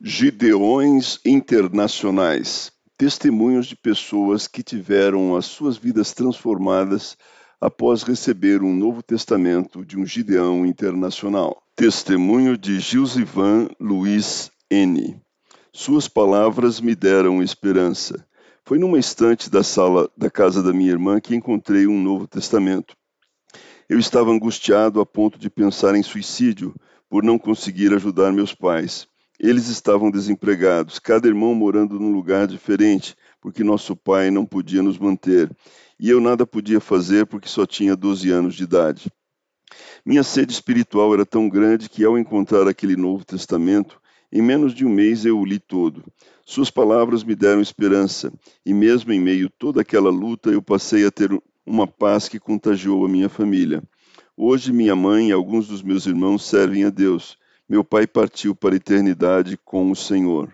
Gideões Internacionais testemunhos de pessoas que tiveram as suas vidas transformadas após receber um Novo Testamento de um Gideão internacional. Testemunho de Gilsivan Luiz N. Suas palavras me deram esperança. Foi numa estante da sala da casa da minha irmã que encontrei um Novo Testamento. Eu estava angustiado a ponto de pensar em suicídio por não conseguir ajudar meus pais. Eles estavam desempregados, cada irmão morando num lugar diferente, porque nosso pai não podia nos manter, e eu nada podia fazer porque só tinha 12 anos de idade. Minha sede espiritual era tão grande que, ao encontrar aquele Novo Testamento, em menos de um mês eu o li todo. Suas palavras me deram esperança, e mesmo em meio a toda aquela luta, eu passei a ter uma paz que contagiou a minha família. Hoje, minha mãe e alguns dos meus irmãos servem a Deus meu pai partiu para a eternidade com o Senhor.